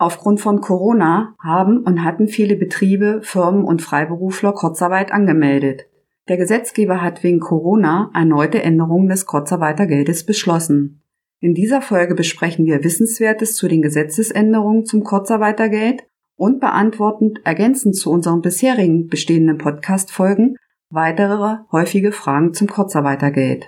Aufgrund von Corona haben und hatten viele Betriebe, Firmen und Freiberufler Kurzarbeit angemeldet. Der Gesetzgeber hat wegen Corona erneute Änderungen des Kurzarbeitergeldes beschlossen. In dieser Folge besprechen wir Wissenswertes zu den Gesetzesänderungen zum Kurzarbeitergeld und beantworten ergänzend zu unseren bisherigen bestehenden Podcast-Folgen weitere häufige Fragen zum Kurzarbeitergeld.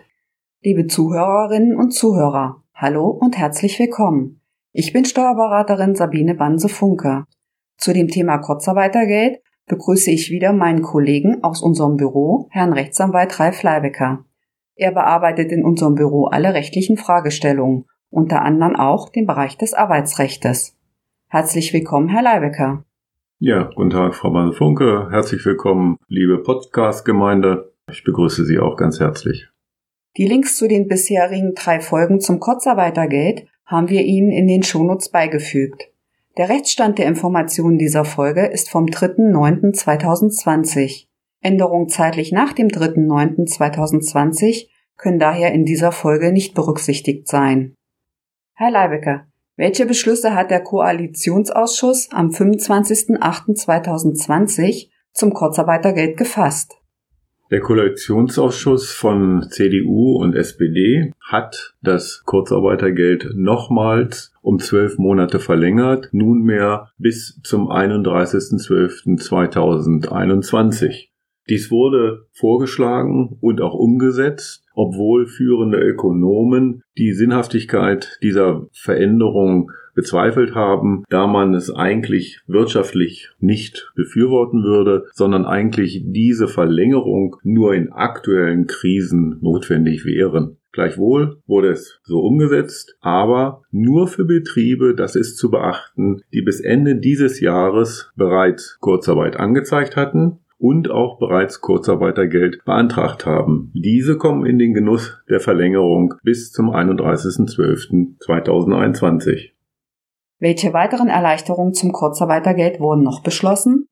Liebe Zuhörerinnen und Zuhörer, hallo und herzlich willkommen. Ich bin Steuerberaterin Sabine Banse-Funke. Zu dem Thema Kurzarbeitergeld begrüße ich wieder meinen Kollegen aus unserem Büro, Herrn Rechtsanwalt Ralf Leibecker. Er bearbeitet in unserem Büro alle rechtlichen Fragestellungen, unter anderem auch den Bereich des Arbeitsrechtes. Herzlich willkommen, Herr Leibecker. Ja, guten Tag, Frau Banse-Funke. Herzlich willkommen, liebe Podcast-Gemeinde. Ich begrüße Sie auch ganz herzlich. Die Links zu den bisherigen drei Folgen zum Kurzarbeitergeld haben wir Ihnen in den Shownotes beigefügt. Der Rechtsstand der Informationen dieser Folge ist vom 3.9.2020. Änderungen zeitlich nach dem 3.9.2020 können daher in dieser Folge nicht berücksichtigt sein. Herr Leibecker, welche Beschlüsse hat der Koalitionsausschuss am 25.08.2020 zum Kurzarbeitergeld gefasst? Der Koalitionsausschuss von CDU und SPD hat das Kurzarbeitergeld nochmals um zwölf Monate verlängert, nunmehr bis zum 31.12.2021. Dies wurde vorgeschlagen und auch umgesetzt, obwohl führende Ökonomen die Sinnhaftigkeit dieser Veränderung bezweifelt haben, da man es eigentlich wirtschaftlich nicht befürworten würde, sondern eigentlich diese Verlängerung nur in aktuellen Krisen notwendig wären. Gleichwohl wurde es so umgesetzt, aber nur für Betriebe, das ist zu beachten, die bis Ende dieses Jahres bereits Kurzarbeit angezeigt hatten und auch bereits Kurzarbeitergeld beantragt haben. Diese kommen in den Genuss der Verlängerung bis zum 31.12.2021. Welche weiteren Erleichterungen zum Kurzarbeitergeld wurden noch beschlossen?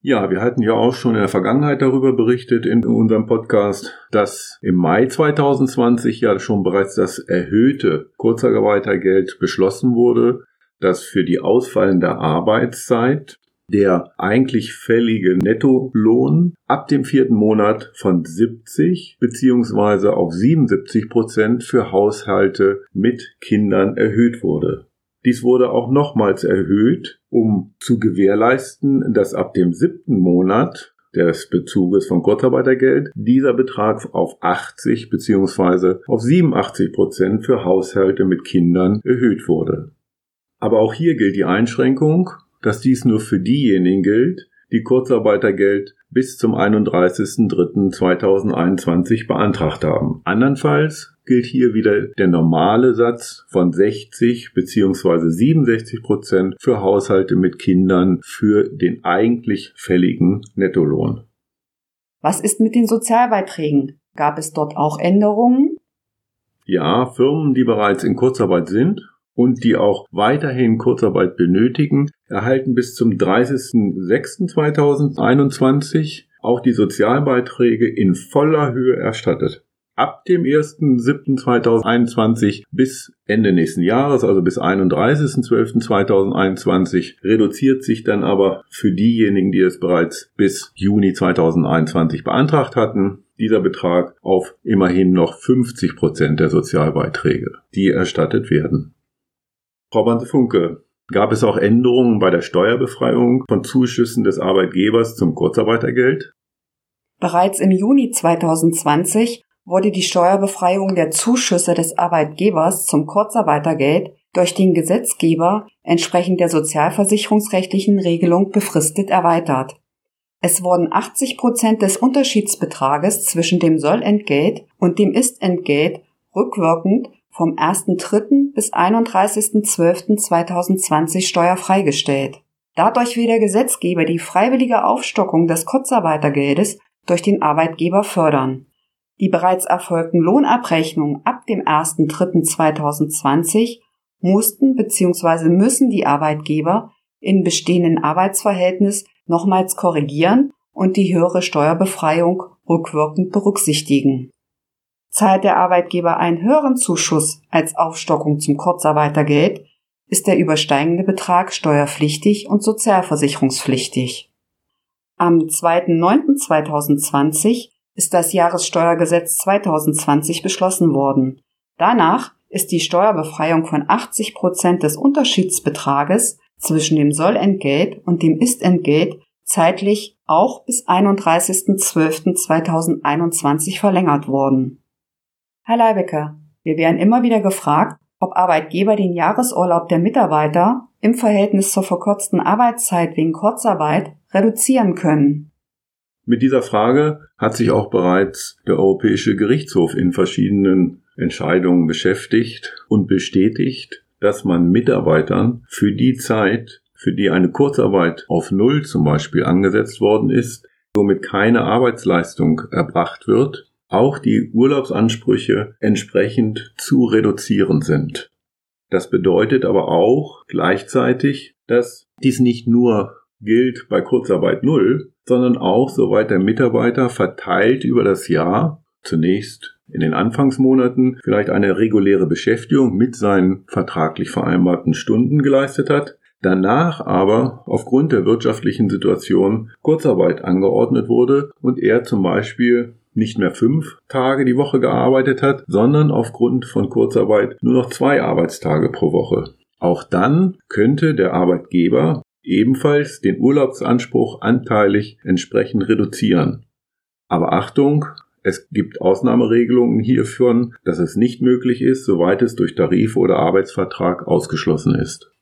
Ja, wir hatten ja auch schon in der Vergangenheit darüber berichtet in unserem Podcast, dass im Mai 2020 ja schon bereits das erhöhte Kurzarbeitergeld beschlossen wurde, das für die ausfallende Arbeitszeit der eigentlich fällige Nettolohn ab dem vierten Monat von 70 beziehungsweise auf 77 Prozent für Haushalte mit Kindern erhöht wurde. Dies wurde auch nochmals erhöht, um zu gewährleisten, dass ab dem siebten Monat des Bezuges von Kurzarbeitergeld dieser Betrag auf 80 bzw. auf 87 Prozent für Haushalte mit Kindern erhöht wurde. Aber auch hier gilt die Einschränkung, dass dies nur für diejenigen gilt, die Kurzarbeitergeld bis zum 31.03.2021 beantragt haben. Andernfalls gilt hier wieder der normale Satz von 60 bzw. 67 Prozent für Haushalte mit Kindern für den eigentlich fälligen Nettolohn. Was ist mit den Sozialbeiträgen? Gab es dort auch Änderungen? Ja, Firmen, die bereits in Kurzarbeit sind und die auch weiterhin Kurzarbeit benötigen, erhalten bis zum 30.06.2021 auch die Sozialbeiträge in voller Höhe erstattet. Ab dem 1.07.2021 bis Ende nächsten Jahres, also bis 31.12.2021, reduziert sich dann aber für diejenigen, die es bereits bis Juni 2021 beantragt hatten, dieser Betrag auf immerhin noch 50 Prozent der Sozialbeiträge, die erstattet werden. Frau Banse-Funke, gab es auch Änderungen bei der Steuerbefreiung von Zuschüssen des Arbeitgebers zum Kurzarbeitergeld? Bereits im Juni 2020 wurde die Steuerbefreiung der Zuschüsse des Arbeitgebers zum Kurzarbeitergeld durch den Gesetzgeber entsprechend der sozialversicherungsrechtlichen Regelung befristet erweitert. Es wurden 80 Prozent des Unterschiedsbetrages zwischen dem Sollentgelt und dem Istentgelt rückwirkend vom 1.3. bis 31.12.2020 steuerfrei gestellt. Dadurch will der Gesetzgeber die freiwillige Aufstockung des Kurzarbeitergeldes durch den Arbeitgeber fördern. Die bereits erfolgten Lohnabrechnungen ab dem 1.3.2020 mussten bzw. müssen die Arbeitgeber in bestehenden Arbeitsverhältnis nochmals korrigieren und die höhere Steuerbefreiung rückwirkend berücksichtigen. Zahlt der Arbeitgeber einen höheren Zuschuss als Aufstockung zum Kurzarbeitergeld, ist der übersteigende Betrag steuerpflichtig und sozialversicherungspflichtig. Am 2.9.2020 ist das Jahressteuergesetz 2020 beschlossen worden. Danach ist die Steuerbefreiung von 80 Prozent des Unterschiedsbetrages zwischen dem Sollentgelt und dem Istentgelt zeitlich auch bis 31.12.2021 verlängert worden. Herr Leibecker, wir werden immer wieder gefragt, ob Arbeitgeber den Jahresurlaub der Mitarbeiter im Verhältnis zur verkürzten Arbeitszeit wegen Kurzarbeit reduzieren können. Mit dieser Frage hat sich auch bereits der Europäische Gerichtshof in verschiedenen Entscheidungen beschäftigt und bestätigt, dass man Mitarbeitern für die Zeit, für die eine Kurzarbeit auf Null zum Beispiel angesetzt worden ist, somit keine Arbeitsleistung erbracht wird, auch die Urlaubsansprüche entsprechend zu reduzieren sind. Das bedeutet aber auch gleichzeitig, dass dies nicht nur gilt bei Kurzarbeit Null, sondern auch soweit der Mitarbeiter verteilt über das Jahr zunächst in den Anfangsmonaten vielleicht eine reguläre Beschäftigung mit seinen vertraglich vereinbarten Stunden geleistet hat, danach aber aufgrund der wirtschaftlichen Situation Kurzarbeit angeordnet wurde und er zum Beispiel nicht mehr fünf Tage die Woche gearbeitet hat, sondern aufgrund von Kurzarbeit nur noch zwei Arbeitstage pro Woche. Auch dann könnte der Arbeitgeber ebenfalls den Urlaubsanspruch anteilig entsprechend reduzieren. Aber Achtung, es gibt Ausnahmeregelungen hierfür, dass es nicht möglich ist, soweit es durch Tarif oder Arbeitsvertrag ausgeschlossen ist.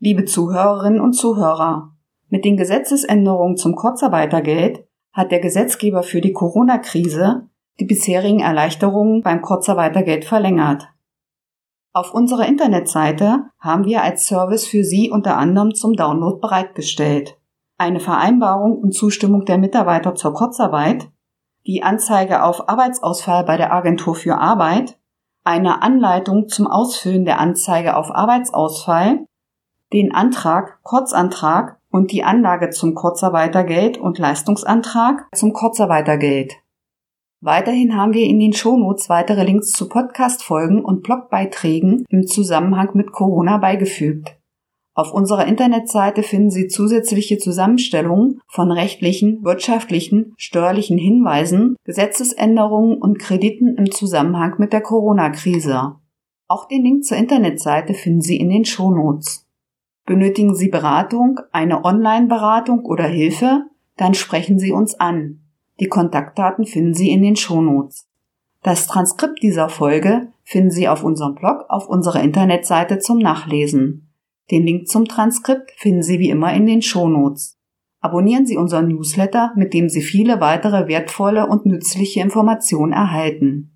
Liebe Zuhörerinnen und Zuhörer, mit den Gesetzesänderungen zum Kurzarbeitergeld hat der Gesetzgeber für die Corona-Krise die bisherigen Erleichterungen beim Kurzarbeitergeld verlängert. Auf unserer Internetseite haben wir als Service für Sie unter anderem zum Download bereitgestellt eine Vereinbarung und Zustimmung der Mitarbeiter zur Kurzarbeit, die Anzeige auf Arbeitsausfall bei der Agentur für Arbeit, eine Anleitung zum Ausfüllen der Anzeige auf Arbeitsausfall, den Antrag, Kurzantrag und die Anlage zum Kurzarbeitergeld und Leistungsantrag zum Kurzarbeitergeld. Weiterhin haben wir in den Shownotes weitere Links zu Podcast-Folgen und Blogbeiträgen im Zusammenhang mit Corona beigefügt. Auf unserer Internetseite finden Sie zusätzliche Zusammenstellungen von rechtlichen, wirtschaftlichen, steuerlichen Hinweisen, Gesetzesänderungen und Krediten im Zusammenhang mit der Corona-Krise. Auch den Link zur Internetseite finden Sie in den Shownotes. Benötigen Sie Beratung, eine Online-Beratung oder Hilfe? Dann sprechen Sie uns an. Die Kontaktdaten finden Sie in den Shownotes. Das Transkript dieser Folge finden Sie auf unserem Blog auf unserer Internetseite zum Nachlesen. Den Link zum Transkript finden Sie wie immer in den Shownotes. Abonnieren Sie unseren Newsletter, mit dem Sie viele weitere wertvolle und nützliche Informationen erhalten.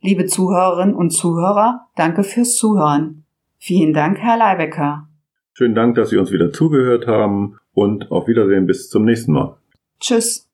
Liebe Zuhörerinnen und Zuhörer, danke fürs Zuhören. Vielen Dank, Herr Leibecker. Schönen Dank, dass Sie uns wieder zugehört haben und auf Wiedersehen bis zum nächsten Mal. Tschüss.